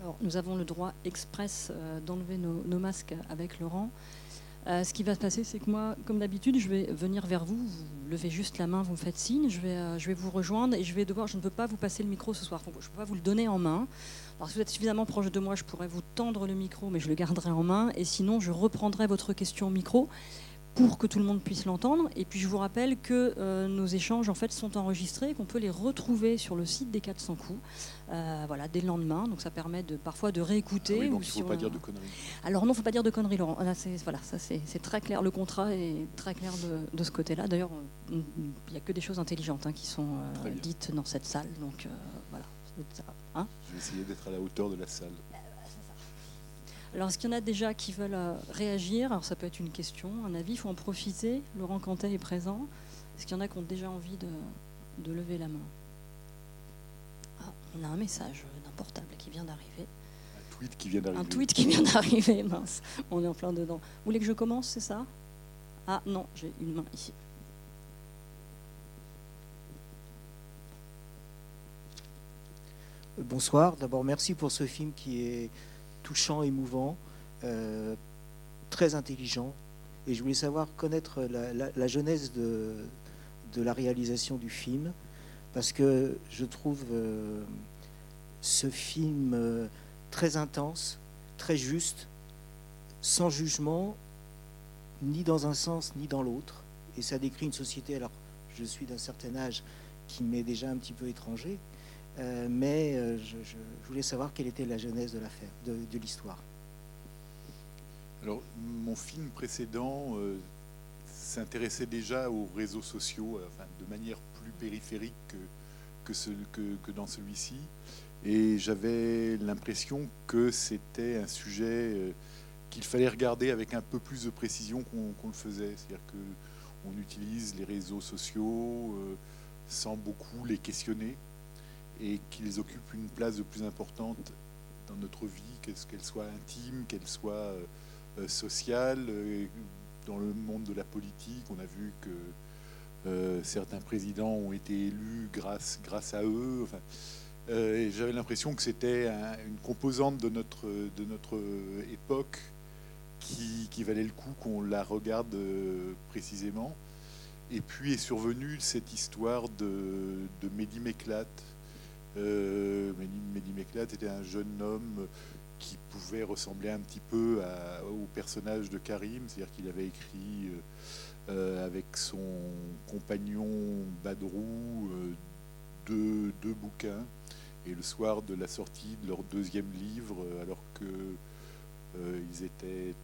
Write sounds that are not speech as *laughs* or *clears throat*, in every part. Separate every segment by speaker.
Speaker 1: Alors, nous avons le droit express euh, d'enlever nos, masques avec Laurent. Euh, ce qui va se passer, c'est que moi, comme d'habitude, je vais venir vers vous, vous levez juste la main, vous me faites signe, je vais, euh, je vais vous rejoindre et je vais devoir, je ne peux pas vous passer le micro ce soir, je ne peux pas vous le donner en main. Alors si vous êtes suffisamment proche de moi, je pourrais vous tendre le micro, mais je le garderai en main. Et sinon je reprendrai votre question au micro pour que tout le monde puisse l'entendre. Et puis je vous rappelle que euh, nos échanges en fait sont enregistrés, qu'on peut les retrouver sur le site des 400 coups, euh, voilà, dès le lendemain. Donc ça permet de parfois de réécouter.
Speaker 2: Ah oui,
Speaker 1: ou
Speaker 2: donc il ne
Speaker 1: si
Speaker 2: faut
Speaker 1: on-
Speaker 2: pas dire de conneries.
Speaker 1: Alors non, faut pas dire de conneries, Laurent. Là, voilà, ça c'est très clair. Le contrat est très clair de, de ce côté-là. D'ailleurs, il n'y a que des choses intelligentes hein, qui sont euh, dites dans cette salle. Donc voilà. Ça hein
Speaker 2: Je vais essayer d'être à la hauteur de la salle.
Speaker 1: Alors, est-ce qu'il y en a déjà qui veulent euh, réagir? Alors, ça peut être une question, un avis. Il faut en profiter. Laurent Cantet est présent. Est-ce qu'il y en a qui ont déjà envie de, de lever la main? Ah, on a un message d'un portable qui vient d'arriver.
Speaker 2: Un tweet qui vient d'arriver.
Speaker 1: Un tweet qui vient d'arriver, *laughs* mince. On est en plein dedans. Vous voulez que je commence, c'est ça? Ah non, j'ai une main ici.
Speaker 3: Bonsoir. D'abord, merci pour ce film qui est touchant, émouvant, euh, très intelligent. Et je voulais savoir connaître la, la- la genèse de, la réalisation du film, parce que je trouve euh, ce film euh, très intense, très juste, sans jugement, ni dans un sens ni dans l'autre. Et ça décrit une société, alors je suis d'un certain âge, qui m'est déjà un petit peu étranger, euh, mais euh, je, voulais savoir quelle était la genèse de l'affaire, de, l'histoire.
Speaker 2: Alors, mon film précédent euh, s'intéressait déjà aux réseaux sociaux, enfin, de manière plus périphérique que, dans celui-ci. Et j'avais l'impression que c'était un sujet qu'il fallait regarder avec un peu plus de précision qu'on le faisait. C'est-à-dire qu'on utilise les réseaux sociaux sans beaucoup les questionner et qu'ils occupent une place de plus importante dans notre vie, qu'est-ce qu'elle soit intime, qu'elle soit euh, euh, sociale. euh, Dans le monde de la politique, on a vu que euh, certains présidents ont été élus grâce, à eux. J'avais l'impression que c'était un- une composante de notre, de notre époque qui, valait le coup qu'on la regarde précisément. Et puis est survenue cette histoire de, de. Euh, Mehdi, était un jeune homme qui pouvait ressembler un petit peu au personnage de Karim, c'est-à-dire qu'il avait écrit euh, euh, avec son compagnon Badrou euh, deux, bouquins. Et le soir de la sortie de leur deuxième livre, alors que euh, ils étaient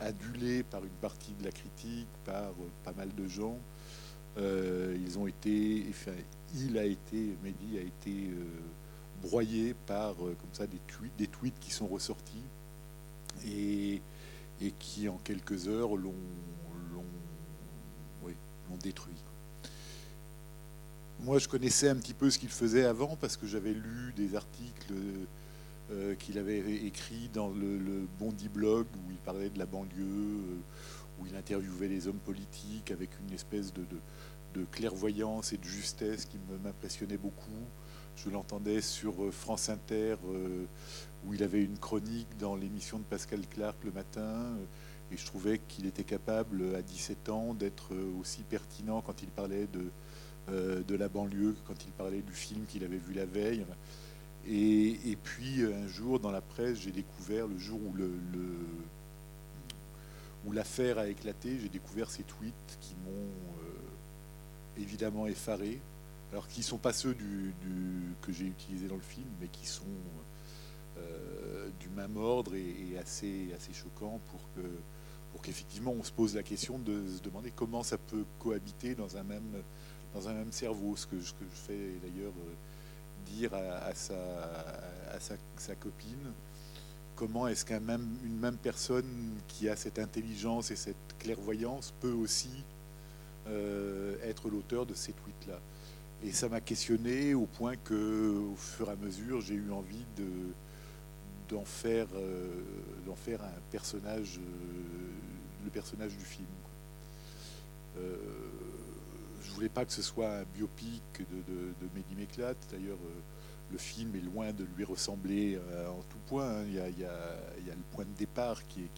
Speaker 2: adulés par une partie de la critique, par pas mal de gens, euh, ils ont été, il a été, Mehdi a été euh, broyé par euh, comme ça des tweets, qui sont ressortis et, qui en quelques heures l'ont l'ont- détruit. Moi, je connaissais un petit peu ce qu'il faisait avant parce que j'avais lu des articles euh, qu'il avait écrits dans le, le Bondi Blog où il parlait de la banlieue, où il interviewait les hommes politiques avec une espèce de, clairvoyance et de justesse qui m'impressionnait beaucoup. Je l'entendais sur euh, France Inter, euh, où il avait une chronique dans l'émission de Pascal Clark le matin, euh, et je trouvais qu'il était capable, à 17 ans, d'être aussi pertinent quand il parlait de, la banlieue que quand il parlait du film qu'il avait vu la veille. Et, puis, un jour, dans la presse, j'ai découvert, le jour où le, où l'affaire a éclaté, j'ai découvert ces tweets qui m'ont euh, évidemment effaré. Alors qui ne sont pas ceux que j'ai utilisés dans le film, mais qui sont euh, du même ordre et, assez, assez choquants pour que pour qu'effectivement on se pose la question de se demander comment ça peut cohabiter dans un même cerveau. Ce que, je fais d'ailleurs euh, dire à, sa copine. Comment est-ce qu'une même, personne qui a cette intelligence et cette clairvoyance peut aussi euh, être l'auteur de ces tweets-là Et ça m'a questionné au point que, au fur et à mesure, j'ai eu envie de d'en faire, euh, d'en faire un personnage, euh, le personnage du film. Euh, je voulais pas que ce soit un biopic de, de, de Mehdi. D'ailleurs, le film est loin de lui ressembler euh, en tout point. hein. Il, y a, le point de départ qui est,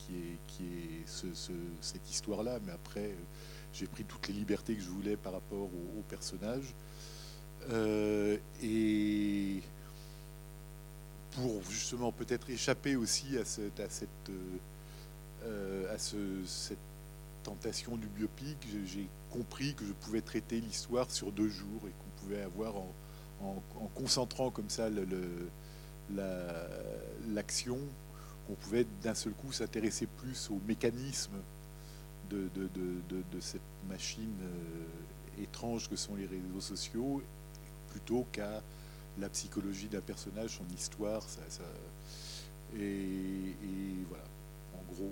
Speaker 2: cette histoire-là, mais après, euh, j'ai pris toutes les libertés que je voulais par rapport au, personnage. Euh, et pour justement peut-être échapper aussi à cette, cette, tentation du biopic, j'ai compris que je pouvais traiter l'histoire sur deux jours et qu'on pouvait avoir en, en- en concentrant comme ça le- la- l'action, qu'on pouvait d'un seul coup s'intéresser plus au mécanisme de, cette machine euh, étrange que sont les réseaux sociaux, plutôt qu'à la psychologie d'un personnage, son histoire. et, voilà, en gros,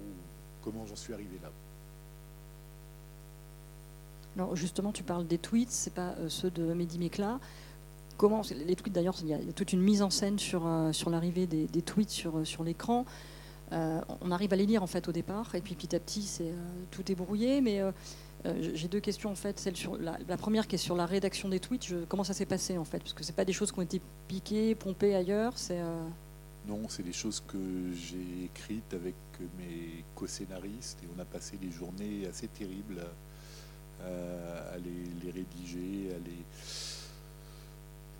Speaker 2: comment j'en suis arrivé là.
Speaker 1: Justement, tu parles des tweets, c'est pas euh, ceux de Mehdi. Comment les tweets d'ailleurs, il y, a toute une mise en scène sur, euh, sur l'arrivée des, tweets sur, euh, sur l'écran. Euh, on arrive à les lire en fait au départ, et puis petit à petit, c'est tout est brouillé. Mais j'ai deux questions en fait. Celle sur la, première qui est sur la rédaction des tweets. Comment ça s'est passé en fait? Parce que c'est pas des choses qui ont été piquées, pompées ailleurs. C'est
Speaker 2: Non, c'est des choses que j'ai écrites avec mes co-scénaristes et on a passé des journées assez terribles à les, les rédiger, à les...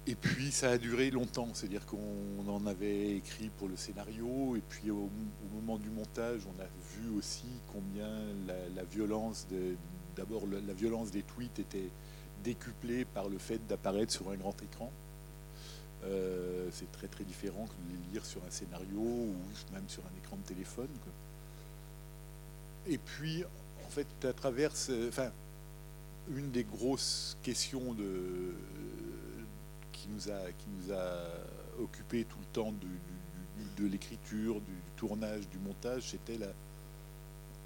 Speaker 2: Et puis ça a duré longtemps, c'est-à-dire qu'on en avait écrit pour le scénario et puis au, moment du montage, on a vu aussi combien la, violence, d'abord la violence des tweets était décuplée par le fait d'apparaître sur un grand écran. Euh, c'est très très différent que de les lire sur un scénario ou même sur un écran de téléphone. Et puis, en fait, à travers, enfin, une des grosses questions de, qui nous a qui nous a occupé tout le temps de, l'écriture, du tournage, du montage, c'était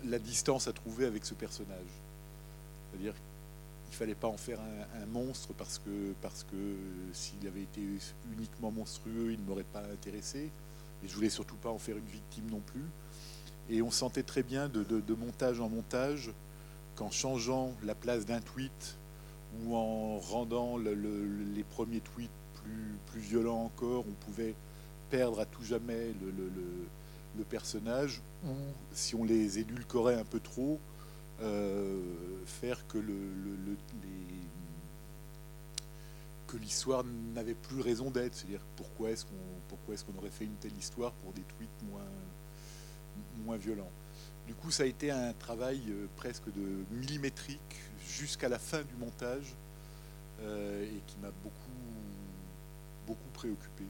Speaker 2: la distance à trouver avec ce personnage. C'est-à-dire il fallait pas en faire un, monstre parce que, parce que s'il avait été uniquement monstrueux, il ne m'aurait pas intéressé. Et je voulais surtout pas en faire une victime non plus. Et on sentait très bien de montage en montage qu'en changeant la place d'un tweet ou en rendant le- le- les premiers tweets plus, violents encore, on pouvait perdre à tout jamais le, personnage ou si on les édulcorait un peu trop, euh, faire que l'histoire n'avait plus raison d'être. C'est-à-dire pourquoi est-ce qu'on aurait fait une telle histoire pour des tweets moins moins violents? Du coup, ça a été un travail euh, presque de millimétrique jusqu'à la fin du montage euh, et qui m'a beaucoup beaucoup préoccupé.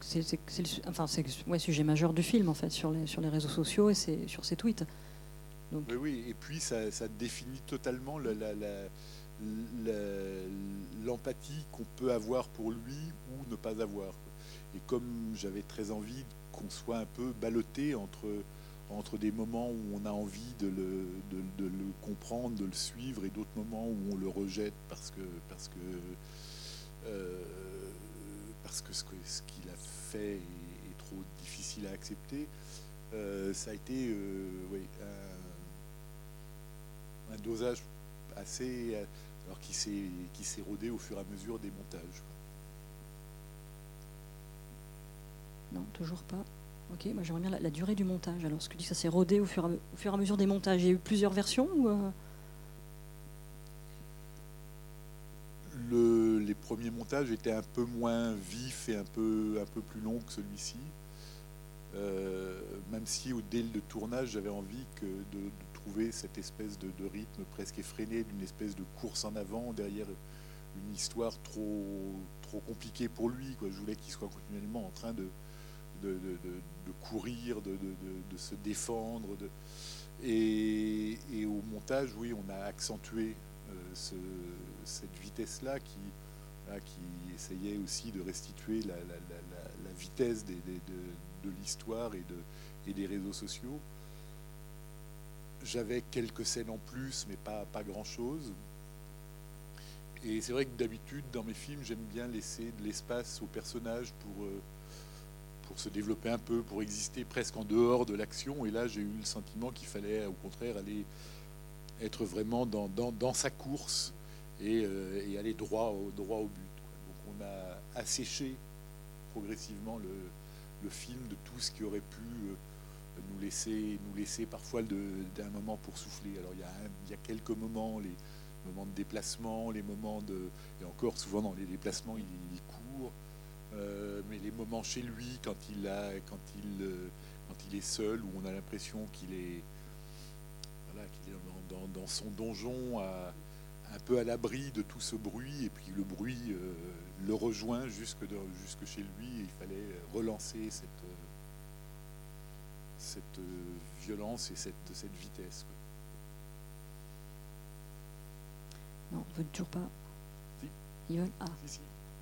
Speaker 1: c'est- le enfin, ouais, sujet majeur du film en fait sur les, sur les réseaux sociaux et sur ces tweets. Donc,
Speaker 2: Oui, oui, et puis ça, ça définit totalement l'empathie qu'on peut avoir pour lui ou ne pas avoir. Et comme j'avais très envie qu'on soit un peu ballotté entre, entre des moments où on a envie de le, de, le comprendre, de le suivre, et d'autres moments où on le rejette parce que, parce que, euh, parce que ce ce qu'il a fait est, trop difficile à accepter, euh, ça a été euh, un, dosage assez. alors qui s'est rodé au fur et à mesure des montages.
Speaker 1: non, toujours pas. Ok, moi j'aimerais bien la, durée du montage. Alors, ce que tu dis, ça s'est rodé au fur, et à, mesure des montages? Il y a eu plusieurs versions ou, euh,
Speaker 2: Le- les premiers montages étaient un peu moins vifs et un peu, un peu plus longs que celui-ci. Euh, même si au dès le tournage, j'avais envie que de, trouver cette espèce de, rythme presque effréné, d'une espèce de course en avant derrière une histoire trop, trop compliquée pour lui. Je voulais qu'il soit continuellement en train de, de, courir, de, se défendre. Et, au montage, oui, on a accentué euh, ce- cette vitesse-là qui, essayait aussi de restituer la, vitesse de, l'histoire et des réseaux sociaux. J'avais quelques scènes en plus, mais pas, pas grand-chose. Et c'est vrai que d'habitude, dans mes films, j'aime bien laisser de l'espace aux personnages pour, euh, pour se développer un peu, pour exister presque en dehors de l'action. Et là, j'ai eu le sentiment qu'il fallait, au contraire, aller être vraiment dans, sa course et, euh, et aller droit au, but. Donc on a assécher progressivement le, film de tout ce qui aurait pu nous laisser, nous laisser parfois d'un moment pour souffler. Alors il y, a a quelques moments, les moments de déplacement, les moments de... Et encore souvent dans les déplacements, il, il court. Mais les moments chez lui, quand il, a, quand il, quand il est seul, où on a l'impression qu'il est, voilà, qu'il est dans, dans, son donjon, à, un peu à l'abri de tout ce bruit, et puis le bruit euh, le rejoint jusque, de, jusque chez lui, et il fallait relancer cette, cette violence et cette, cette vitesse.
Speaker 1: Non, vous toujours pas.
Speaker 2: Si.
Speaker 1: Ils veulent Ah.
Speaker 2: Si, si.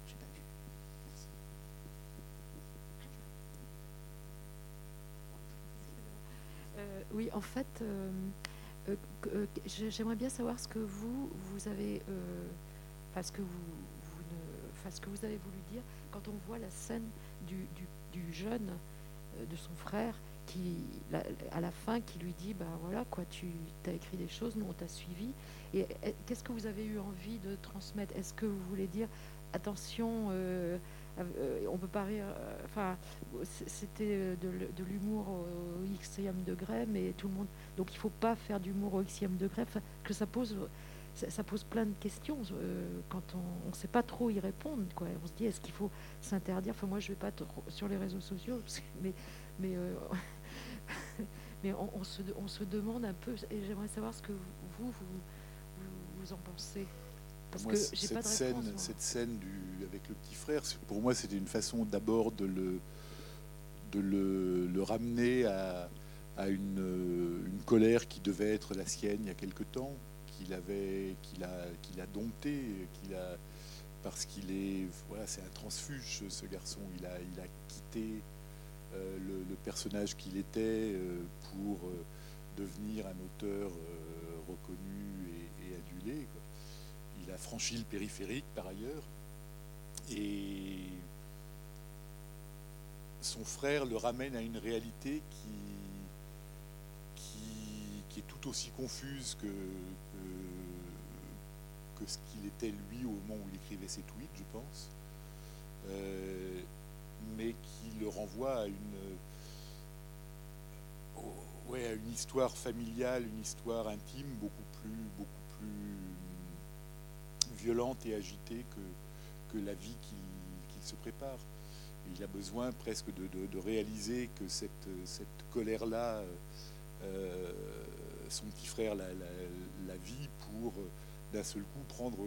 Speaker 1: J'ai pas vu. Merci.
Speaker 4: Euh, oui, en fait, euh, euh, euh, j'aimerais bien savoir ce que vous, vous avez, parce que vous, ne, que vous avez voulu dire quand on voit la scène du, du, du jeune, de son frère, qui, la- à la fin, qui lui dit, ben voilà, quoi, tu as écrit des choses, nous on t'a suivi. Et qu'est-ce que vous avez eu envie de transmettre? Est-ce que vous voulez dire, attention, euh, on peut pas rire, euh, enfin, c'était euh, de, de l'humour au xème degré, mais tout le monde. Donc il faut pas faire d'humour au xème degré, que ça pose, ça, pose plein de questions euh, quand on ne sait pas trop y répondre. Quoi. On se dit, est-ce qu'il faut s'interdire? Enfin, moi, je vais pas trop sur les réseaux sociaux, mais, mais, *laughs* mais on, on se, on se demande un peu, et j'aimerais savoir ce que vous, vous, vous, vous en pensez. Parce
Speaker 2: Moi,
Speaker 4: que
Speaker 2: c-
Speaker 4: j'ai
Speaker 2: cette
Speaker 4: pas de
Speaker 2: scène,
Speaker 4: moi.
Speaker 2: cette scène du, avec le petit frère, pour moi, c'était une façon d'abord de le, de le, le ramener à, à une, euh, une colère qui devait être la sienne il y a quelque temps, qu'il avait, qu'il a, qu'il a dompté, qu'il a, parce qu'il est, voilà, c'est un transfuge, ce garçon. Il a, il a quitté euh, le, le personnage qu'il était euh, pour euh, devenir un auteur reconnu et, et adulé. quoi. Il a franchi le périphérique par ailleurs. Et son frère le ramène à une réalité qui, qui, qui est tout aussi confuse que, ce qu'il était lui au moment où il écrivait ses tweets, je pense. Euh, mais qui le renvoie à une, ouais, à une histoire familiale, une histoire intime beaucoup plus, beaucoup plus violente et agitée que, que la vie qu'il se prépare. Il a besoin presque de, réaliser que cette, cette colère-là, euh, son petit frère la, la, vit pour euh, d'un seul coup prendre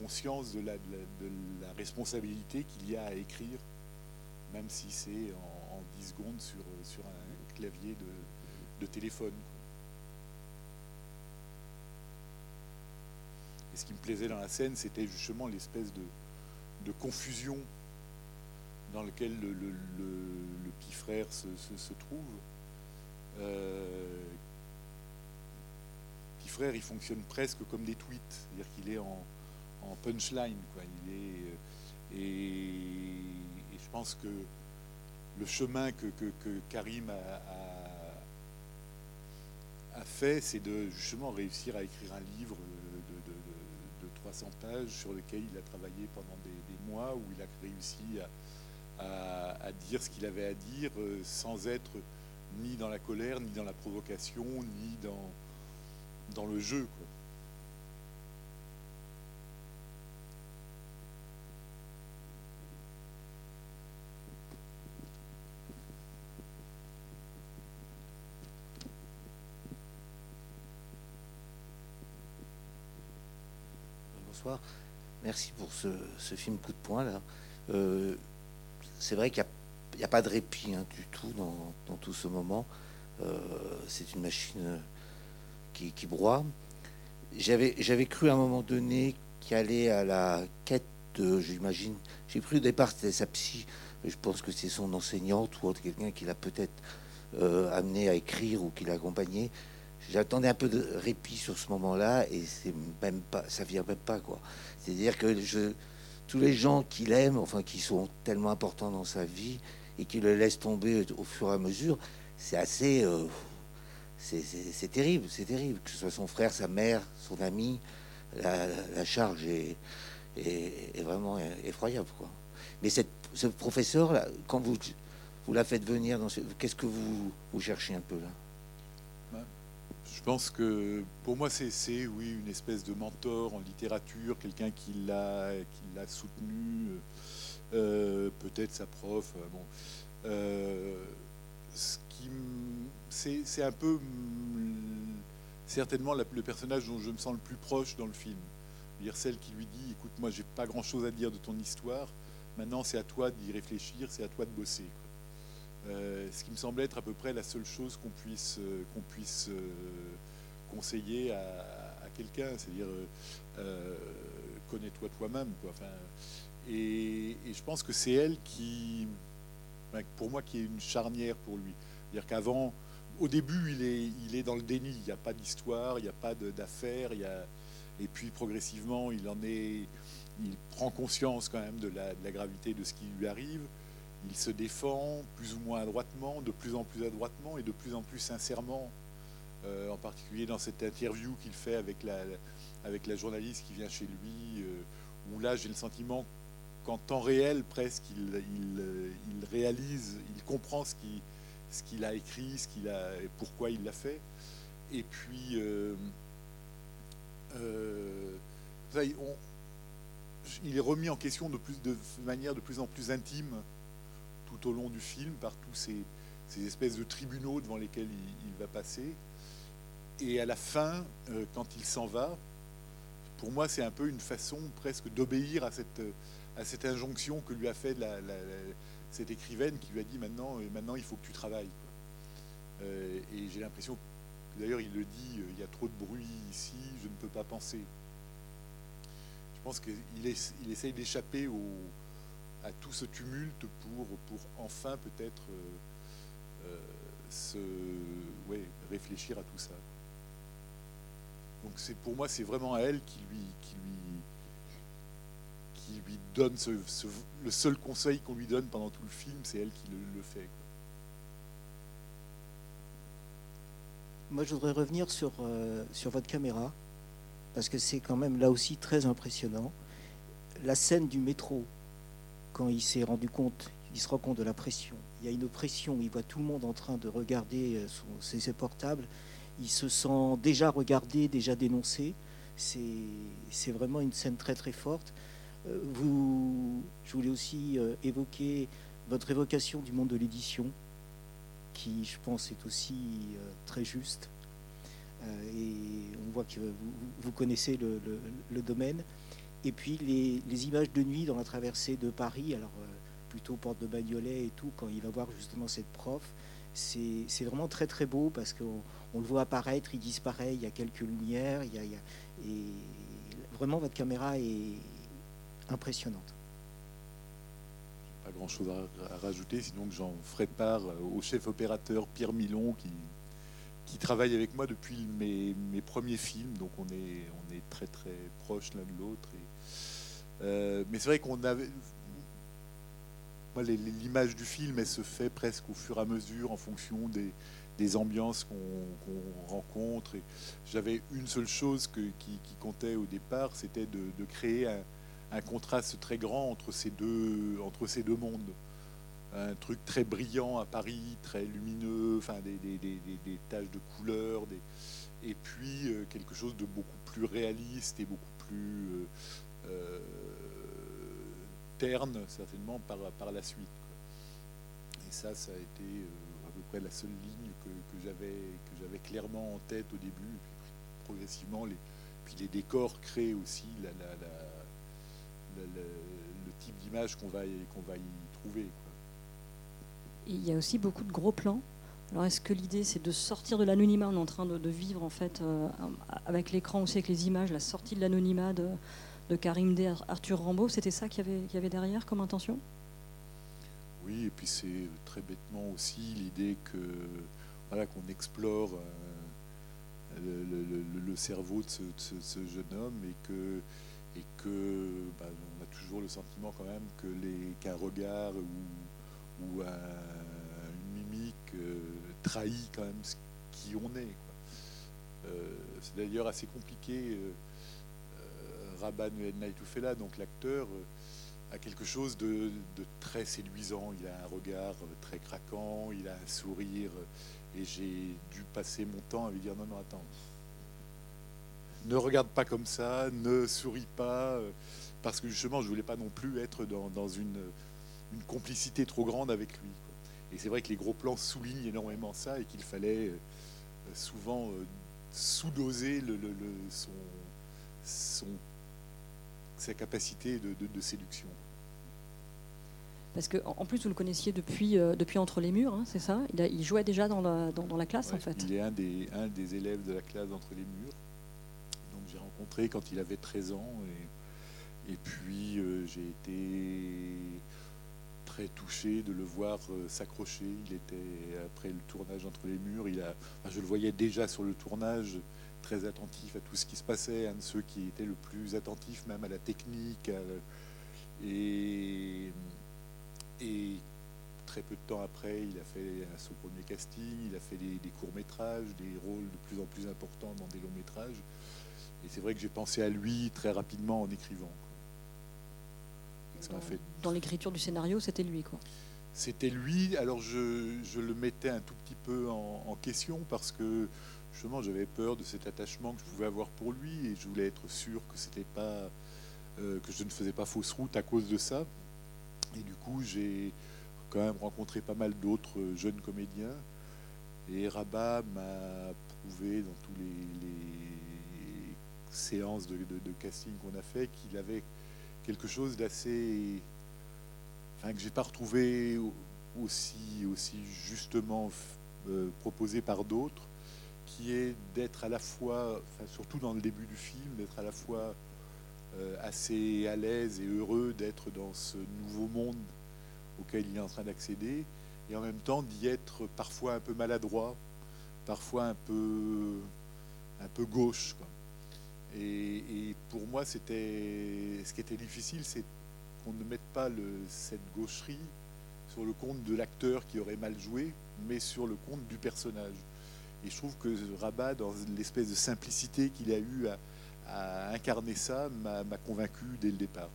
Speaker 2: conscience de la, de la- de la responsabilité qu'il y a à écrire, même si c'est en, en 10 secondes sur, sur un clavier de, de téléphone. quoi. Et ce qui me plaisait dans la scène, c'était justement l'espèce de, confusion dans laquelle le, petit frère se, trouve. Euh, petit frère, il fonctionne presque comme des tweets, c'est-à-dire qu'il est en, punchline. Quoi. Euh, et, je pense que le chemin que, Karim a, fait, c'est de justement réussir à écrire un livre 300 pages sur lequel il a travaillé pendant des, mois, où il a réussi à, à- dire ce qu'il avait à dire euh, sans être ni dans la colère, ni dans la provocation, ni dans, dans le jeu.
Speaker 5: Merci pour ce, film coup de poing là. Euh, c'est vrai qu'il n'y a, pas de répit hein, du tout dans, tout ce moment. Euh, c'est une machine euh, qui, broie. J'avais, cru à un moment donné qu'il allait à la quête de, j'imagine, j'ai cru au départ c'était sa psy, je pense que c'est son enseignante ou autre quelqu'un qui l'a peut-être euh, amené à écrire ou qui l'a accompagné. J'attendais un peu de répit sur ce moment-là et c'est même pas, ça vient même pas quoi. C'est-à-dire que tous les gens qu'il aime, enfin qui sont tellement importants dans sa vie et qui le laissent tomber au fur et à mesure, c'est assez, euh, c'est- terrible, c'est terrible. Que ce soit son frère, sa mère, son ami, la, charge est, vraiment effroyable quoi. Mais ce professeur, là, quand vous, vous la faites venir, qu'est-ce que vous, vous cherchez un peu là?
Speaker 2: Je pense que pour moi, c'est, oui, une espèce de mentor en littérature, quelqu'un qui l'a, soutenu, euh, peut-être sa prof. euh, bon. Euh, ce c'est, un peu certainement le personnage dont je me sens le plus proche dans le film. Dire celle qui lui dit écoute, moi, j'ai pas grand-chose à dire de ton histoire. Maintenant, c'est à toi d'y réfléchir, c'est à toi de bosser. Euh, ce qui me semble être à peu près la seule chose qu'on puisse, euh, qu'on puisse euh, conseiller à, quelqu'un, c'est-à-dire connais-toi toi-même. Et, je pense que c'est elle qui, pour moi, qui est une charnière pour lui. C'est-à-dire qu'avant, au début, il est, il est dans le déni. Il n'y a pas d'histoire, il n'y a pas d'affaires. Et puis progressivement, il en est, il prend conscience quand même de la gravité de ce qui lui arrive. Il se défend plus ou moins adroitement, de plus en plus adroitement et de plus en plus sincèrement. Euh, en particulier dans cette interview qu'il fait avec la, journaliste qui vient chez lui, euh, où là j'ai le sentiment qu'en temps réel presque il, euh, réalise, il comprend ce qu'il a écrit, ce qu'il a, et pourquoi il l'a fait. Et puis, il- est remis en question de manière de plus en plus intime tout au long du film par tous ces, ces espèces de tribunaux devant lesquels il, va passer. Et à la fin, euh, quand il s'en va, pour moi, c'est un peu une façon presque d'obéir à cette, cette injonction que lui a fait cette écrivaine qui lui a dit maintenant, euh, maintenant il faut que tu travailles. Euh, et j'ai l'impression, d'ailleurs il le dit, euh, il y a trop de bruit ici, je ne peux pas penser. Je pense qu'il es- il essaye d'échapper au, à tout ce tumulte pour, pour enfin peut-être euh, euh, se, ouais, réfléchir à tout ça. Donc c'est pour moi c'est vraiment elle qui lui qui lui qui lui donne ce, le seul conseil qu'on lui donne pendant tout le film, c'est elle qui le, fait.
Speaker 3: Moi, je voudrais revenir sur, euh, sur votre caméra, parce que c'est quand même là aussi très impressionnant. La scène du métro, quand il s'est rendu compte, il se rend compte de la pression. Il y a une pression, il voit tout le monde en train de regarder euh, ses, portables. Il se sent déjà regardé, déjà dénoncé. C'est vraiment une scène très très forte. Euh, je voulais aussi euh, évoquer votre évocation du monde de l'édition, qui, je pense, est aussi très juste. Et on voit que vous, connaissez le domaine. Et puis les, images de nuit dans la traversée de Paris, alors euh, plutôt porte de Bagnolet et tout, quand il va voir justement cette prof, c'est vraiment très très beau parce qu'on on le voit apparaître, il disparaît, il y a quelques lumières, il y a, et vraiment votre caméra est impressionnante.
Speaker 2: Pas grand chose à, rajouter, sinon j'en ferai part au chef opérateur Pierre Milon qui, qui travaille avec moi depuis mes, premiers films, donc on est, on est très très proches l'un de l'autre. Euh, mais c'est vrai qu'on avait. L'image du film, elle se fait presque au fur et à mesure en fonction des, ambiances qu'on rencontre. J'avais une seule chose que- qui, comptait au départ, c'était de, créer un, contraste très grand entre ces deux, entre ces deux mondes. Un truc très brillant à Paris, très lumineux, enfin des, des, des, taches de couleurs, et puis euh, quelque chose de beaucoup plus réaliste et beaucoup plus euh, terne, certainement, par, par la suite. Et ça, ça a été euh, à peu près la seule ligne que, que j'avais clairement en tête au début, puis progressivement, les, puis les décors créent aussi le, type d'image qu'on va, y- qu'on va y trouver.
Speaker 1: il y a aussi beaucoup de gros plans. Alors est-ce que l'idée c'est de sortir de l'anonymat? On est en train de, vivre en fait euh, avec l'écran aussi, avec les images, la sortie de l'anonymat de Karim D, Ar- Arthur Rambaud. C'était ça qu'il y, avait, derrière comme intention?
Speaker 2: Oui, et puis c'est très bêtement aussi l'idée que voilà qu'on explore euh, le, cerveau de ce, jeune homme et que et que bah, on a toujours le sentiment quand même que les qu'un regard ou, ou un- une mimique euh, trahit quand même ce qui on est. Euh, c'est d'ailleurs assez compliqué. Euh, euh, El Naitoufela, donc l'acteur, euh, a quelque chose de, très séduisant. Il a un regard très craquant, il a un sourire, et j'ai dû passer mon temps à lui dire non, non, attends, ne regarde pas comme ça, ne souris pas, parce que justement, je voulais pas non plus être dans, une, complicité trop grande avec lui. Et c'est vrai que les gros plans soulignent énormément ça, et qu'il fallait euh, souvent euh, sous-doser son, son, sa capacité de séduction.
Speaker 1: Parce qu'en plus, vous le connaissiez depuis, euh, depuis Entre les murs, hein, c'est ça? Il, il, jouait déjà dans la, dans, la classe, en fait.
Speaker 2: Il est un des, un des élèves de la classe d'Entre les murs. Donc j'ai rencontré quand il avait 13 ans. Et, et puis euh, j'ai été très touché de le voir euh, s'accrocher. Il était, après le tournage Entre les murs, il a, je le voyais déjà sur le tournage, très attentif à tout ce qui se passait, un de ceux qui était le plus attentif même à la technique. et et très peu de temps après, il a fait son premier casting, il a fait des, courts-métrages, des rôles de plus en plus importants dans des longs-métrages. Et c'est vrai que j'ai pensé à lui très rapidement en écrivant.
Speaker 1: dans, fait... dans l'écriture du scénario, c'était lui, quoi.
Speaker 2: C'était lui. Alors je, le mettais un tout petit peu en, question parce que justement j'avais peur de cet attachement que je pouvais avoir pour lui et je voulais être sûr euh, que je ne faisais pas fausse route à cause de ça. Et du coup, j'ai quand même rencontré pas mal d'autres jeunes comédiens. Et Rabat m'a prouvé dans tous les, séances de, casting qu'on a fait qu'il avait quelque chose d'assez. Enfin, que j'ai pas retrouvé aussi, aussi justement euh, proposé par d'autres, qui est d'être à la fois, surtout dans le début du film, d'être à la fois euh, assez à l'aise et heureux d'être dans ce nouveau monde auquel il est en train d'accéder, et en même temps d'y être parfois un peu maladroit, parfois un peu, un peu gauche. Et, pour moi, c'était ce qui était difficile, c'est qu'on ne mette pas le, cette gaucherie sur le compte de l'acteur qui aurait mal joué, mais sur le compte du personnage. Et je trouve que Rabat, dans l'espèce de simplicité qu'il a eu à, à incarner ça m'a convaincu dès le départ.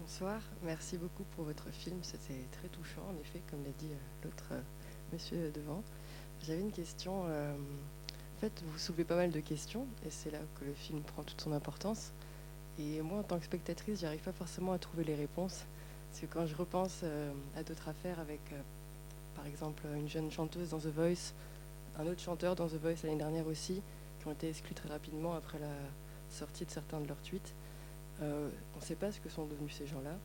Speaker 6: Bonsoir, merci beaucoup pour votre film, c'était très touchant en effet, comme l'a dit euh, l'autre euh, monsieur devant. J'avais une question, euh, en fait vous soulevez pas mal de questions et c'est là que le film prend toute son importance. Et moi en tant que spectatrice, j'arrive pas forcément à trouver les réponses. Parce que quand je repense euh, à d'autres affaires avec, euh, par exemple, une jeune chanteuse dans The Voice, un autre chanteur dans The Voice l'année dernière aussi, qui ont été exclus très rapidement après la sortie de certains de leurs tweets, euh, on ne sait pas ce que sont devenus ces gens-là.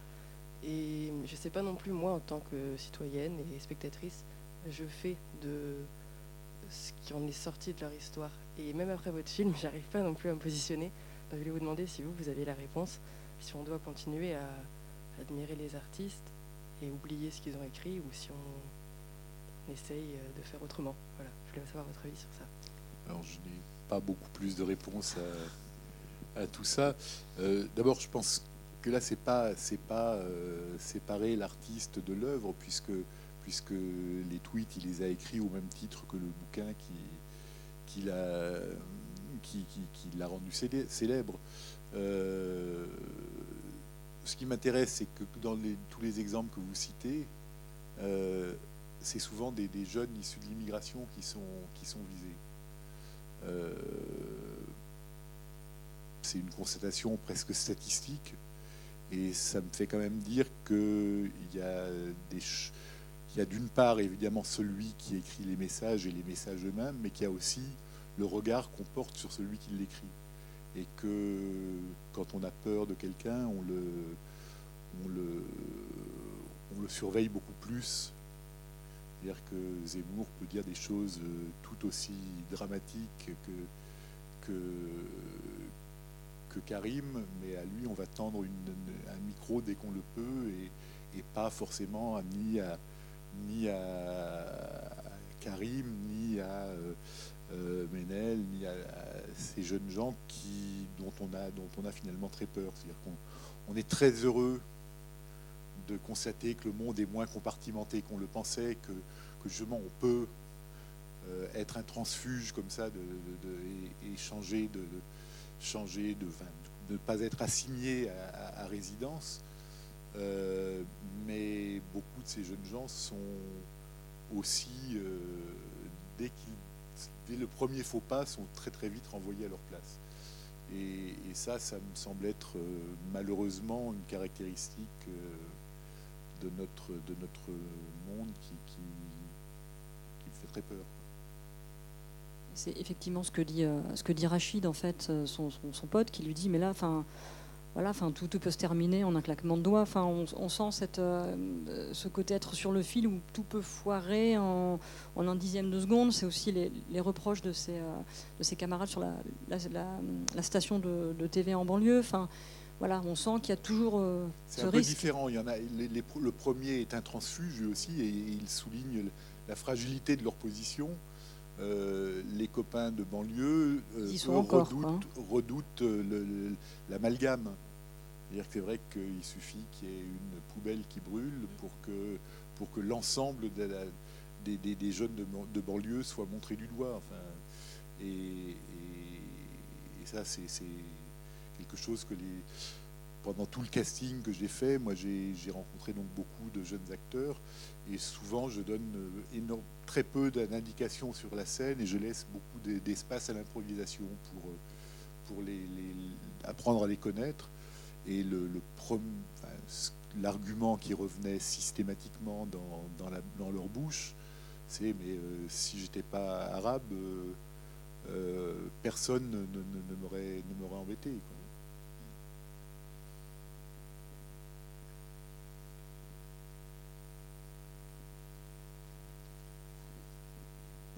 Speaker 6: Et je ne sais pas non plus, moi, en tant que citoyenne et spectatrice, je fais de ce qui en est sorti de leur histoire. Et même après votre film, *laughs* j'arrive pas non plus à me positionner. Je voulais vous demander si vous, vous avez la réponse, si on doit continuer à admirer les artistes et oublier ce qu'ils ont écrit ou si on essaye euh, de faire autrement. Voilà, je voulais savoir votre avis sur ça.
Speaker 2: Alors, je n'ai pas beaucoup plus de réponses à, tout ça. Euh, d'abord, je pense que là, c'est pas, pas euh, séparer l'artiste de l'œuvre, puisque, les tweets, il les a écrits au même titre que le bouquin qui, qui l'a qui, l'a rendu célèbre ce qui m'intéresse, c'est que dans tous les exemples que vous citez, euh, c'est souvent des, jeunes issus de l'immigration qui sont, visés. Euh, c'est une constatation presque statistique, et ça me fait quand même dire qu'il y a des y a d'une part évidemment celui qui écrit les messages et les messages eux-mêmes, mais qu'il y a aussi le regard qu'on porte sur celui qui l'écrit et que quand on a peur de quelqu'un, on le, surveille beaucoup plus. C'est-à-dire que Zemmour peut dire des choses euh, tout aussi dramatiques que, que, Karim, mais à lui, on va tendre un micro dès qu'on le peut et, et, pas forcément ni à, ni à Karim, ni à. Euh, Ménel, ni à, ces jeunes gens qui, dont, on a, dont on a finalement très peur. C'est-à-dire qu'on on est très heureux de constater que le monde est moins compartimenté qu'on le pensait, que, justement on peut euh, être un transfuge comme ça de, et, changer de, changer de, ne pas être assigné à, résidence. Euh, mais beaucoup de ces jeunes gens sont aussi, dès, qu'ils, le premier faux pas, sont très très vite renvoyés à leur place. Et, ça, ça me semble être malheureusement une caractéristique de, notre, de notre monde qui, qui, me fait très peur.
Speaker 1: C'est effectivement ce que dit, euh, ce que dit Rachid, en fait, euh, son, pote, qui lui dit Mais là, enfin. Voilà, enfin, tout, peut se terminer en un claquement de doigts. Enfin, on, sent cette, euh, ce côté être sur le fil où tout peut foirer en, un dixième de seconde. C'est aussi les, reproches de ses, de ses camarades sur la, la, station de, TV en banlieue. Enfin, voilà, on sent qu'il y a toujours
Speaker 2: C'est un peu différent. Il y en a, le premier est un transfuge aussi et il souligne la fragilité de leur position. Euh, les copains de banlieue euh, redoutent, l'amalgame. C'est-à-dire que c'est vrai qu'il suffit qu'il y ait une poubelle qui brûle pour que, pour que l'ensemble des, des, jeunes de, banlieue soit montré du doigt. Enfin, et, ça, c'est quelque chose que les, pendant tout le casting que j'ai fait, moi j'ai rencontré donc beaucoup de jeunes acteurs et souvent je donne euh, très peu d'indications sur la scène et je laisse beaucoup d'espace à l'improvisation pour, euh, pour les, apprendre à les connaître. Et le, l'argument qui revenait systématiquement dans, dans, leur bouche, c'est mais euh, si j'étais pas arabe, personne ne, ne, ne m'aurait embêté.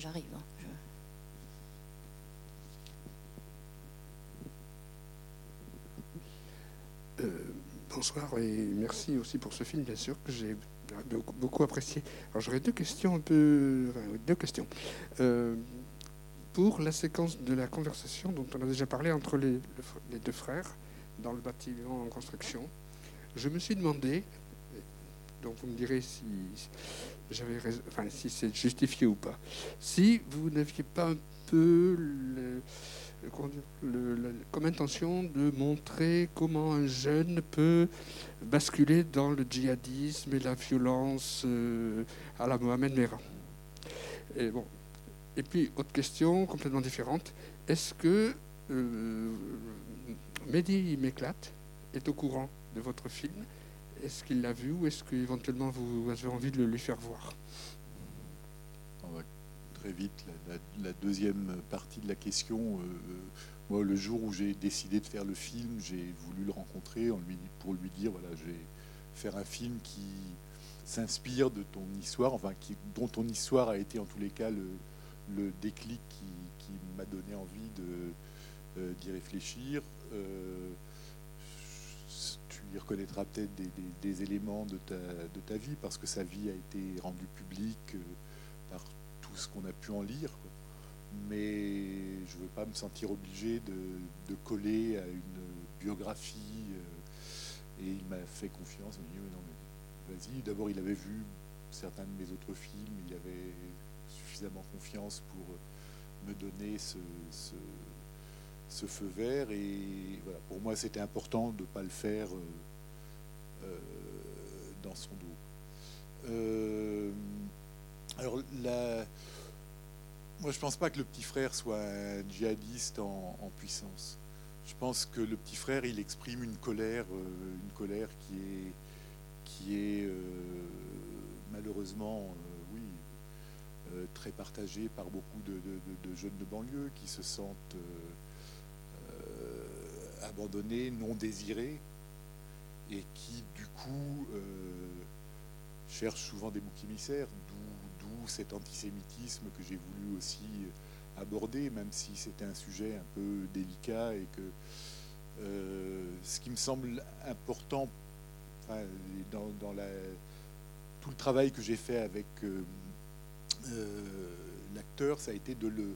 Speaker 1: J'arrive. Hein,
Speaker 7: euh, bonsoir et merci aussi pour ce film, bien sûr, que j'ai beaucoup, apprécié. Alors j'aurais deux questions un peu, deux questions. Euh, pour la séquence de la conversation dont on a déjà parlé entre les, les, deux frères dans le bâtiment en construction, je me suis demandé, donc vous me direz si, enfin, si c'est justifié ou pas. Si vous n'aviez pas un peu comme intention de montrer comment un jeune peut basculer dans le djihadisme et la violence euh, à la Mohamed Merah. Et, bon. et puis, autre question complètement différente. Est-ce que euh, Mehdi Meklat est au courant de votre film est-ce qu'il l'a vu ou est-ce qu'éventuellement vous avez envie de le lui faire voir?
Speaker 2: On va très vite. La, deuxième partie de la question, euh, moi, le jour où j'ai décidé de faire le film, j'ai voulu le rencontrer pour lui dire voilà, je vais faire un film qui s'inspire de ton histoire, enfin, dont ton histoire a été en tous les cas le, déclic qui, m'a donné envie euh, d'y réfléchir. Euh, il reconnaîtra peut-être des, éléments de ta, vie parce que sa vie a été rendue publique euh, par tout ce qu'on a pu en lire. Mais je ne veux pas me sentir obligé de, coller à une biographie. Euh, et il m'a fait confiance. Il m'a dit, non, mais vas-y. D'abord, il avait vu certains de mes autres films. Il avait suffisamment confiance pour me donner ce feu vert. Et voilà, pour moi, c'était important de ne pas le faire euh, euh, dans son dos. Euh, alors, la, moi, je ne pense pas que le petit frère soit un djihadiste en, puissance. Je pense que le petit frère, il exprime une colère, une colère qui est, qui est malheureusement, très partagée par beaucoup de, jeunes de banlieue qui se sentent abandonnés, non désirés, et qui du coup euh, cherchent souvent des boucs émissaires, d'où cet antisémitisme que j'ai voulu aussi aborder, même si c'était un sujet un peu délicat et que euh, ce qui me semble important dans, tout le travail que j'ai fait avec euh, l'acteur, ça a été de le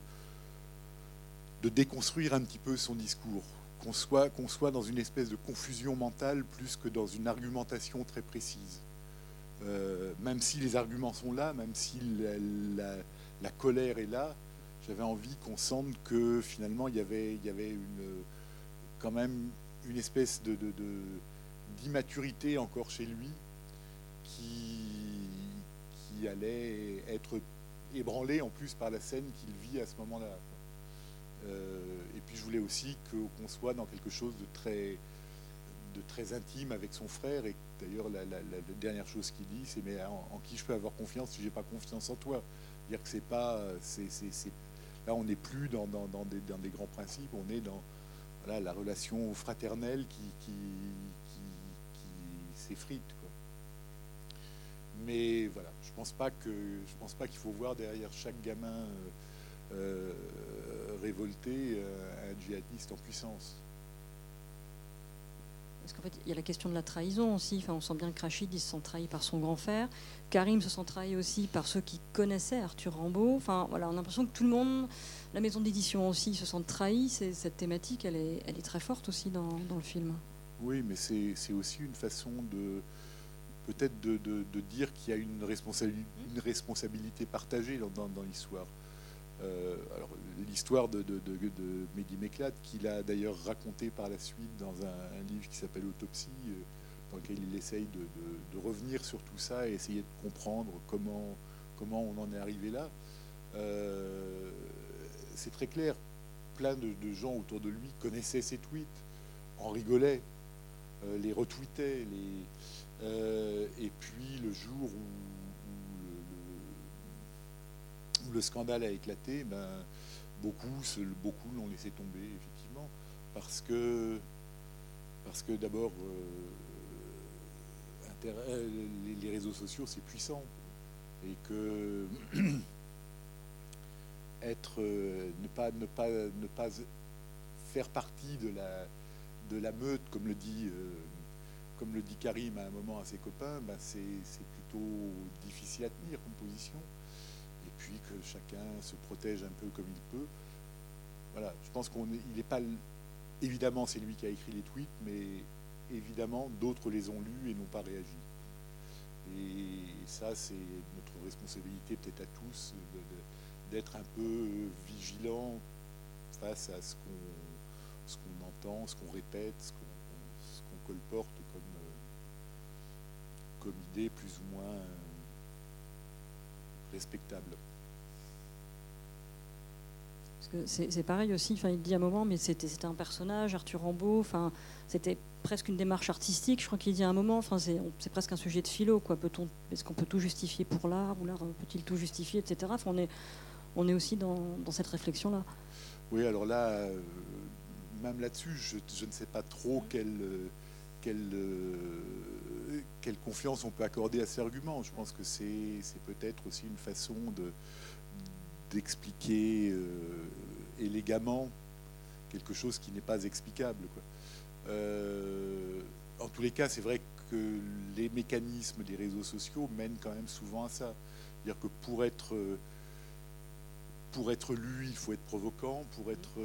Speaker 2: de déconstruire un petit peu son discours qu'on soit, dans une espèce de confusion mentale plus que dans une argumentation très précise. Euh, même si les arguments sont là, même si la colère est là. J'avais envie qu'on sente que finalement il y avait, quand même une espèce de, d'immaturité encore chez lui qui, qui allait être ébranlé en plus par la scène qu'il vit à ce moment-là. Euh, et puis je voulais aussi qu'on soit dans quelque chose de très, de très intime avec son frère. Et d'ailleurs, la, dernière chose qu'il dit, c'est mais en, qui je peux avoir confiance si j'ai pas confiance en toi? Dire que c'est pas, c'est, là on n'est plus dans, dans, des, dans, des, grands principes, on est dans voilà, la relation fraternelle qui, qui, qui, s'effrite. Mais voilà, je pense pas que je pense pas qu'il faut voir derrière chaque gamin euh, euh, révolté euh, un djihadiste en puissance.
Speaker 1: Parce qu'en fait, il y a la question de la trahison aussi. Enfin, on sent bien que Rachid il se sent trahi par son grand frère. Karim se sent trahi aussi par ceux qui connaissaient Arthur Rambaud. Enfin, voilà, on a l'impression que tout le monde, la maison d'édition aussi, se sent trahi. Cette thématique, elle est, elle est très forte aussi dans, dans le film.
Speaker 2: Oui, mais c'est aussi une façon de, peut-être de, dire qu'il y a une responsabilité, une responsabilité partagée dans, l'histoire. Euh, alors l'histoire de, de, Mehdi Meklat, qu'il a d'ailleurs raconté par la suite dans un, livre qui s'appelle Autopsie, euh, dans lequel il essaye de, revenir sur tout ça et essayer de comprendre comment, comment on en est arrivé là. Euh, c'est très clair, plein de, gens autour de lui connaissaient ses tweets, en rigolaient, les retweetaient, les, et puis le jour où, le, scandale a éclaté, ben, beaucoup, beaucoup l'ont laissé tomber, effectivement, parce que, parce que d'abord, euh, euh, les, réseaux sociaux, c'est puissant. Et que *clears throat* être, ne, pas, ne, pas, ne pas faire partie de la, de la meute, comme le dit comme le dit Karim à un moment à ses copains, ben c'est plutôt difficile à tenir comme position. Puis que chacun se protège un peu comme il peut. Voilà, je pense qu'on il n'est pas. Évidemment, c'est lui qui a écrit les tweets, mais évidemment, d'autres les ont lus et n'ont pas réagi. Et ça, c'est notre responsabilité, peut-être à tous, d'être un peu vigilant face à ce qu'on entend, ce qu'on répète, ce qu'on colporte comme idée plus ou moins euh, respectable.
Speaker 1: C'est pareil aussi, enfin, il dit à un moment, mais c'était un personnage, Arthur Rambaud, enfin, c'était presque une démarche artistique, je crois qu'il dit à un moment, enfin, c'est presque un sujet de philo, est-ce qu'on peut tout justifier pour l'art, ou l'art peut-il tout justifier, etc. Enfin, on, est, aussi dans, cette réflexion-là.
Speaker 2: Oui, alors là, euh, même là-dessus, je, ne sais pas trop quelle, quelle quelle confiance on peut accorder à ces arguments. Je pense que c'est peut-être aussi une façon d'expliquer euh, élégamment quelque chose qui n'est pas explicable. Euh, en tous les cas, c'est vrai que les mécanismes des réseaux sociaux mènent quand même souvent à ça. C'est-à-dire que pour être, pour être lu, il faut être provoquant. Pour être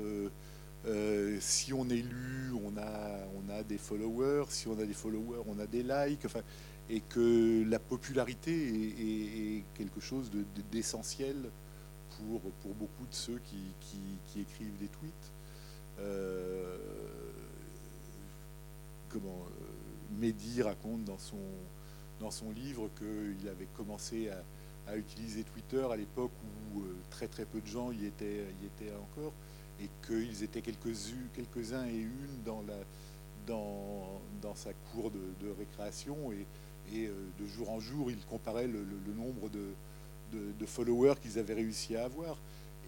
Speaker 2: euh, si on est lu, on a, on a des followers. Si on a des followers, on a des likes. Enfin, et que la popularité est, quelque chose d'essentiel pour, beaucoup de ceux qui, écrivent des tweets. Euh, comment euh, Mehdi raconte dans son, livre qu'il avait commencé à, utiliser Twitter à l'époque où très très peu de gens y étaient, encore et qu'ils étaient quelques-uns et une dans, sa cour de, récréation. Et, euh, de jour en jour, il comparait le, nombre de, de, followers qu'ils avaient réussi à avoir.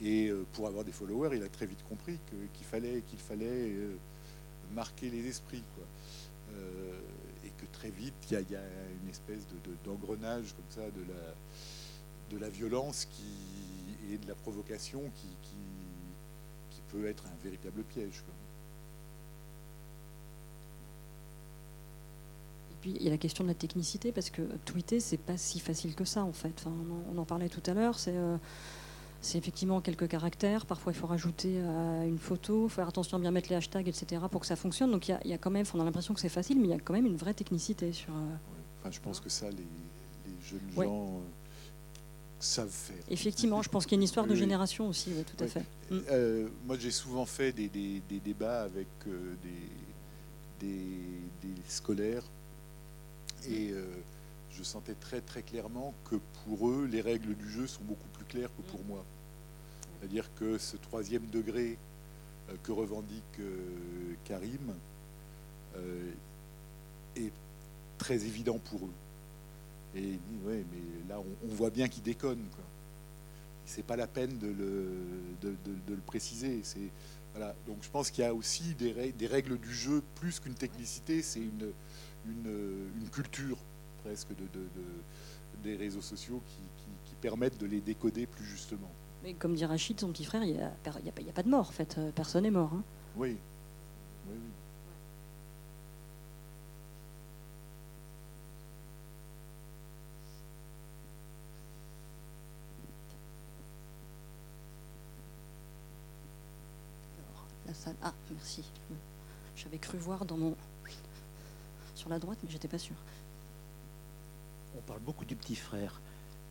Speaker 2: Et euh, pour avoir des followers, il a très vite compris qu'il fallait, fallait euh, marquer les esprits. Quoi. et que très vite, il y, a une espèce d'engrenage comme ça de la, de la violence qui, et de la provocation qui, qui peut être un véritable piège.
Speaker 1: Puis il y a la question de la technicité, parce que tweeter, c'est pas si facile que ça en fait. Enfin, on, en, parlait tout à l'heure, c'est euh, c'est effectivement quelques caractères. Parfois, il faut rajouter euh, une photo, faire attention à bien mettre les hashtags, etc., pour que ça fonctionne. Donc, il y, a, quand même, on a l'impression que c'est facile, mais il y a quand même une vraie technicité sur. Euh,
Speaker 2: enfin, je pense que ça, les, jeunes gens savent faire.
Speaker 1: Effectivement, je pense qu'il y a une histoire de génération aussi, tout à fait. Mm.
Speaker 2: Moi, j'ai souvent fait des, des- des débats avec des scolaires et euh, je sentais très très clairement que pour eux, les règles du jeu sont beaucoup plus claires que pour moi. C'est-à-dire que ce troisième degré euh, que revendique euh, Karim est très évident pour eux. Et il mais là, on, voit bien qu'ils déconnent. Quoi c'est pas la peine de le, de, le préciser. Voilà. Donc je pense qu'il y a aussi des, rè- des règles du jeu plus qu'une technicité, c'est une, une, une culture presque de, de- de- des réseaux sociaux qui, qui- qui permettent de les décoder plus justement.
Speaker 1: Mais comme dit Rachid, son petit frère, il n'y a, pas- a de mort en fait. Euh, Personne n'est mort. hein.
Speaker 2: Oui. oui, oui.
Speaker 1: Alors, la salle. Ah, merci. J'avais cru voir dans mon. La droite, mais j'étais pas sûre.
Speaker 8: On parle beaucoup du petit frère,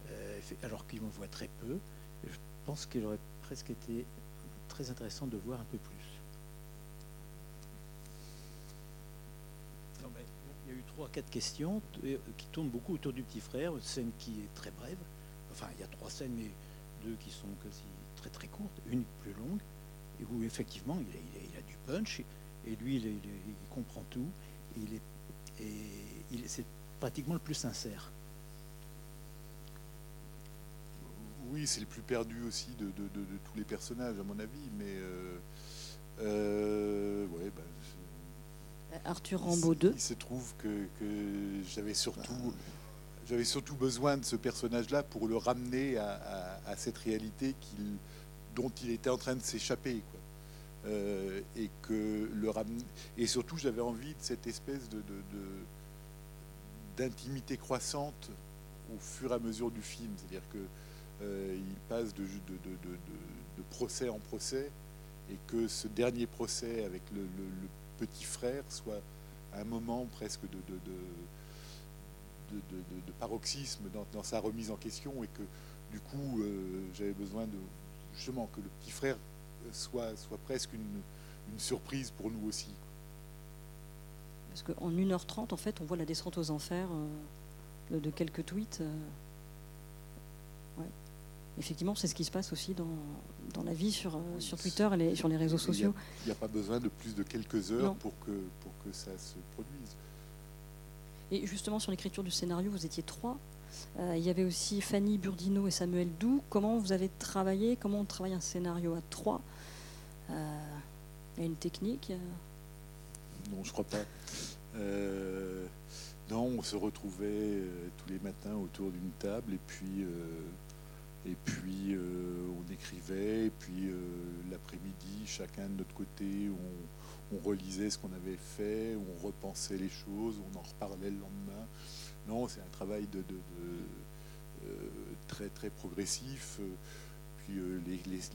Speaker 8: euh, alors qu'il me voit très peu. Je pense qu'il aurait presque été très intéressant de voir un peu plus. Il y a eu trois, quatre questions t- qui tournent beaucoup autour du petit frère. Une scène qui est très brève. Enfin, il y a trois scènes, mais deux qui sont quasi très très courtes. Une plus longue, et où effectivement il a, du punch. Et lui, il, comprend tout. Il est, et c'est pratiquement le plus sincère.
Speaker 2: Oui, c'est le plus perdu aussi de, de- de- de tous les personnages, à mon avis. Mais euh, euh, ouais, bah, je-
Speaker 1: Arthur Rambaud
Speaker 2: se-
Speaker 1: 2.
Speaker 2: Il se trouve que, que j'avais surtout, j'avais surtout besoin de ce personnage-là pour le ramener à, à- à cette réalité dont il était en train de s'échapper. quoi. Euh, et que le ramener, et surtout j'avais envie de cette espèce de, d'intimité croissante au fur et à mesure du film. C'est-à-dire que euh, il passe de, de- de- de- procès en procès et que ce dernier procès avec le, le- petit frère soit un moment presque de, de, paroxysme dans, dans sa remise en question et que du coup euh, j'avais besoin de justement que le petit frère soit, soit presque une, une surprise pour nous aussi.
Speaker 1: Parce qu'en 1h30, en fait, on voit la descente aux enfers euh, de, quelques tweets. euh. Ouais. Effectivement, c'est ce qui se passe aussi dans, dans la vie sur, euh, sur Twitter et les- sur les réseaux sociaux.
Speaker 2: Il n'y a, pas besoin de plus de quelques heures
Speaker 1: Non.
Speaker 2: pour que, pour que ça se produise.
Speaker 1: Et justement, sur l'écriture du scénario, vous étiez trois. Il y avait aussi Fanny Burdino et Samuel Doux. Comment vous avez travaillé Comment on travaille un scénario à trois Euh, y a une technique euh,
Speaker 2: Non, je crois pas. Euh, non, on se retrouvait euh, tous les matins autour d'une table et puis, euh, et puis euh, on écrivait. Et puis euh, l'après-midi, chacun de notre côté, on, relisait ce qu'on avait fait, on repensait les choses, on en reparlait le lendemain. Non, c'est un travail de, de- euh, très très progressif. Puis euh,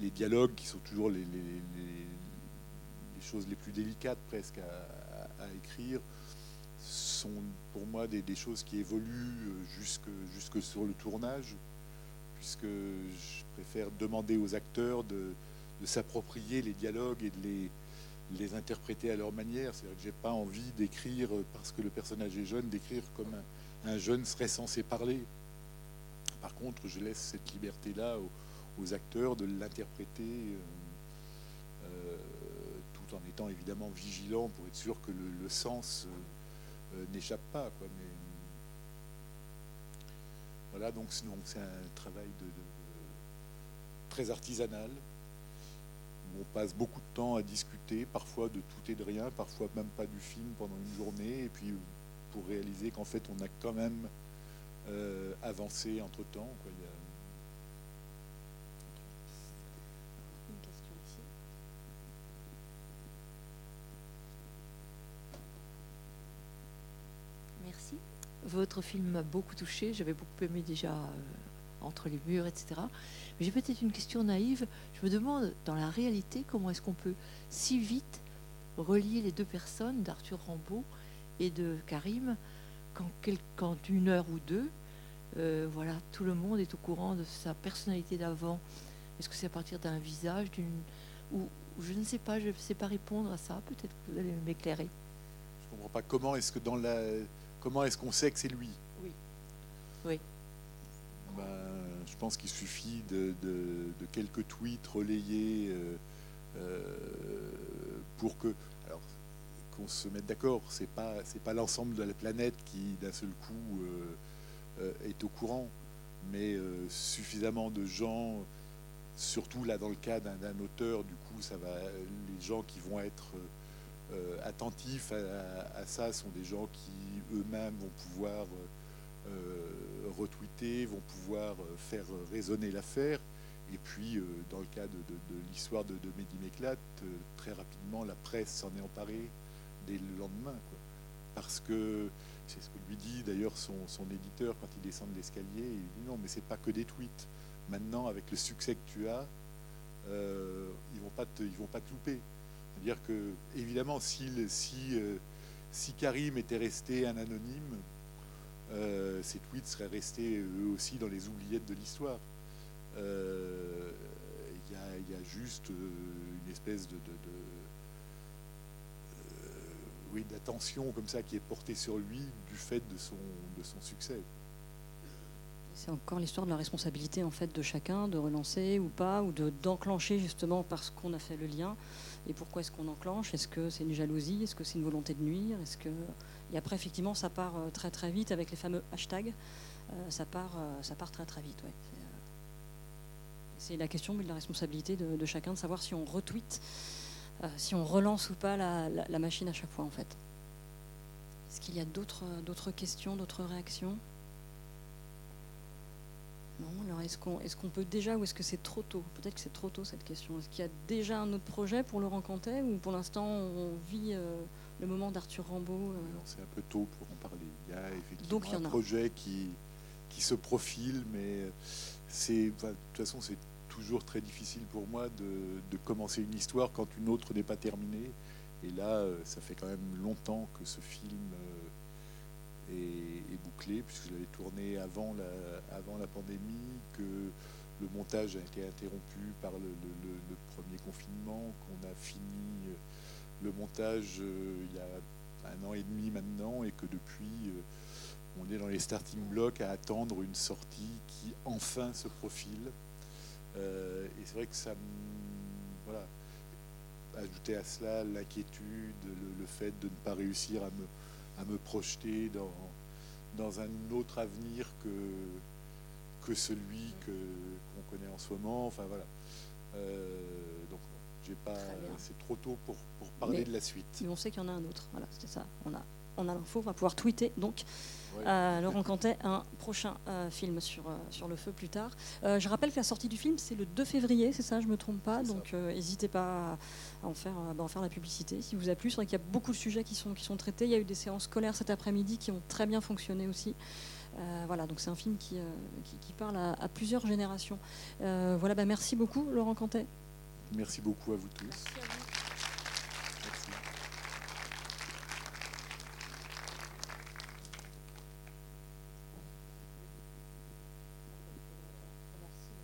Speaker 2: les, dialogues qui sont toujours les, choses les plus délicates presque à, écrire sont pour moi des, choses qui évoluent euh, jusque, sur le tournage, puisque je préfère demander aux acteurs de, s'approprier les dialogues et de les, interpréter à leur manière. C'est-à-dire que j'ai pas envie d'écrire, euh, parce que le personnage est jeune, d'écrire comme un, un jeune serait censé parler. Par contre, je laisse cette liberté-là aux acteurs de l'interpréter. euh, euh, tout en étant évidemment vigilant pour être sûr que le, sens euh, n'échappe pas. Voilà, donc c'est un travail très artisanal. où on passe beaucoup de temps à discuter, parfois de tout et de rien, parfois même pas du film pendant une journée, et puis pour réaliser qu'en fait on a quand même avancé entre temps
Speaker 1: Une question ici.
Speaker 4: Merci. Votre film m'a beaucoup touché. J'avais beaucoup aimé déjà euh, Entre les murs, etc. Mais j'ai peut-être une question naïve. Je me demande, dans la réalité, comment est-ce qu'on peut si vite relier les deux personnes, d'Arthur Rambaud et de Karim, quel- qu'en une heure ou deux,
Speaker 9: euh, voilà, tout le monde est au courant de sa personnalité d'avant? Est-ce que c'est à partir d'un visage, d'une ou, je ne sais pas, je ne sais pas répondre à ça. Peut-être que vous allez m'éclairer.
Speaker 2: Je comprends pas comment est-ce que dans la comment est-ce qu'on sait que c'est lui?
Speaker 9: Oui. Oui.
Speaker 2: Ben, je pense qu'il suffit de, de- de quelques tweets relayés euh, euh, pour que alors qu'on se mette d'accord. C'est pas c'est pas l'ensemble de la planète qui d'un seul coup euh, est au courant, mais suffisamment de gens. Surtout là, dans le cas d'un auteur, du coup, ça va. Les gens qui vont être attentifs à, ça sont des gens qui eux-mêmes vont pouvoir euh, euh, retweeter, vont pouvoir euh, faire résonner l'affaire. Et puis, euh, dans le cas de, l'histoire de, de Mehdi euh, très rapidement, la presse s'en est emparée dès le lendemain. Parce que, c'est ce que lui dit d'ailleurs son, éditeur quand il descend de l'escalier, il dit non, mais c'est pas que des tweets. Maintenant, avec le succès que tu as, euh, ils vont vont pas te louper. C'est-à-dire que, évidemment, si, si, euh, si Karim était resté un anonyme, euh, ces tweets seraient restés eux aussi dans les oubliettes de l'histoire. Euh, Il y, a, juste euh, une espèce de, oui, d'attention comme ça qui est portée sur lui du fait de son, de son succès.
Speaker 1: C'est encore l'histoire de la responsabilité en fait de chacun, de relancer ou pas, ou de d'enclencher justement parce qu'on a fait le lien. Et pourquoi est-ce qu'on enclenche? Est-ce que c'est une jalousie? Est-ce que c'est une volonté de nuire? Est-ce que et après effectivement ça part euh, très très vite avec les fameux hashtags. Euh, ça part euh, ça part très très vite. C'est, la question de la responsabilité de, chacun de savoir si on retweet, si on relance ou pas la, machine à chaque fois en fait. Est-ce qu'il y a d'autres questions, d'autres réactions? Non, alors est-ce qu'on est qu'on peut déjà ou est-ce que c'est trop tôt? Peut-être que c'est trop tôt cette question. Est-ce qu'il y a déjà un autre projet pour Laurent Cantet ou pour l'instant on vit euh, le moment d'Arthur Rambaud euh,
Speaker 2: C'est un peu tôt pour en parler. Il y a effectivement
Speaker 1: Donc, y
Speaker 2: un
Speaker 1: a.
Speaker 2: projet qui, qui se profile, mais c'est, de toute façon, c'est toujours très difficile pour moi de, de commencer une histoire quand une autre n'est pas terminée. Et là, euh, ça fait quand même longtemps que ce film euh, est bouclé, puisque je l'avais tourné avant la, pandémie, que le montage a été interrompu par le, premier confinement, qu'on a fini euh, le montage euh, il y a un an et demi maintenant, et que depuis, euh, on est dans les starting blocks à attendre une sortie qui enfin se profile. Et c'est vrai que ça voilà ajouter à cela l'inquiétude, le, fait de ne pas réussir à me projeter dans, dans un autre avenir que, que celui que, qu'on connaît en ce moment. Enfin voilà. Euh, donc j'ai pas, c'est trop tôt pour, pour parler
Speaker 1: Mais-
Speaker 2: de la suite.
Speaker 1: Mais on sait qu'il y en a un autre. Voilà, c'était ça. On a, on a l'info, on va pouvoir tweeter. Donc,
Speaker 2: Ouais.
Speaker 1: euh, Laurent Cantet, un prochain euh, film sur, euh, sur le feu plus tard. Je rappelle que la sortie du film, c'est le 2 février, c'est ça, je me trompe pas. Donc, n'hésitez pas à en faire, bah, en faire la publicité si vous a plu. C'est vrai qu'il y a beaucoup de sujets qui sont, qui sont traités. Il y a eu des séances scolaires cet après-midi qui ont très bien fonctionné aussi. Euh, voilà, donc c'est un film qui, euh, qui, qui parle à, à plusieurs générations. Euh, voilà, bah, merci beaucoup, Laurent Cantet.
Speaker 2: Merci beaucoup à vous tous.
Speaker 1: Merci à vous.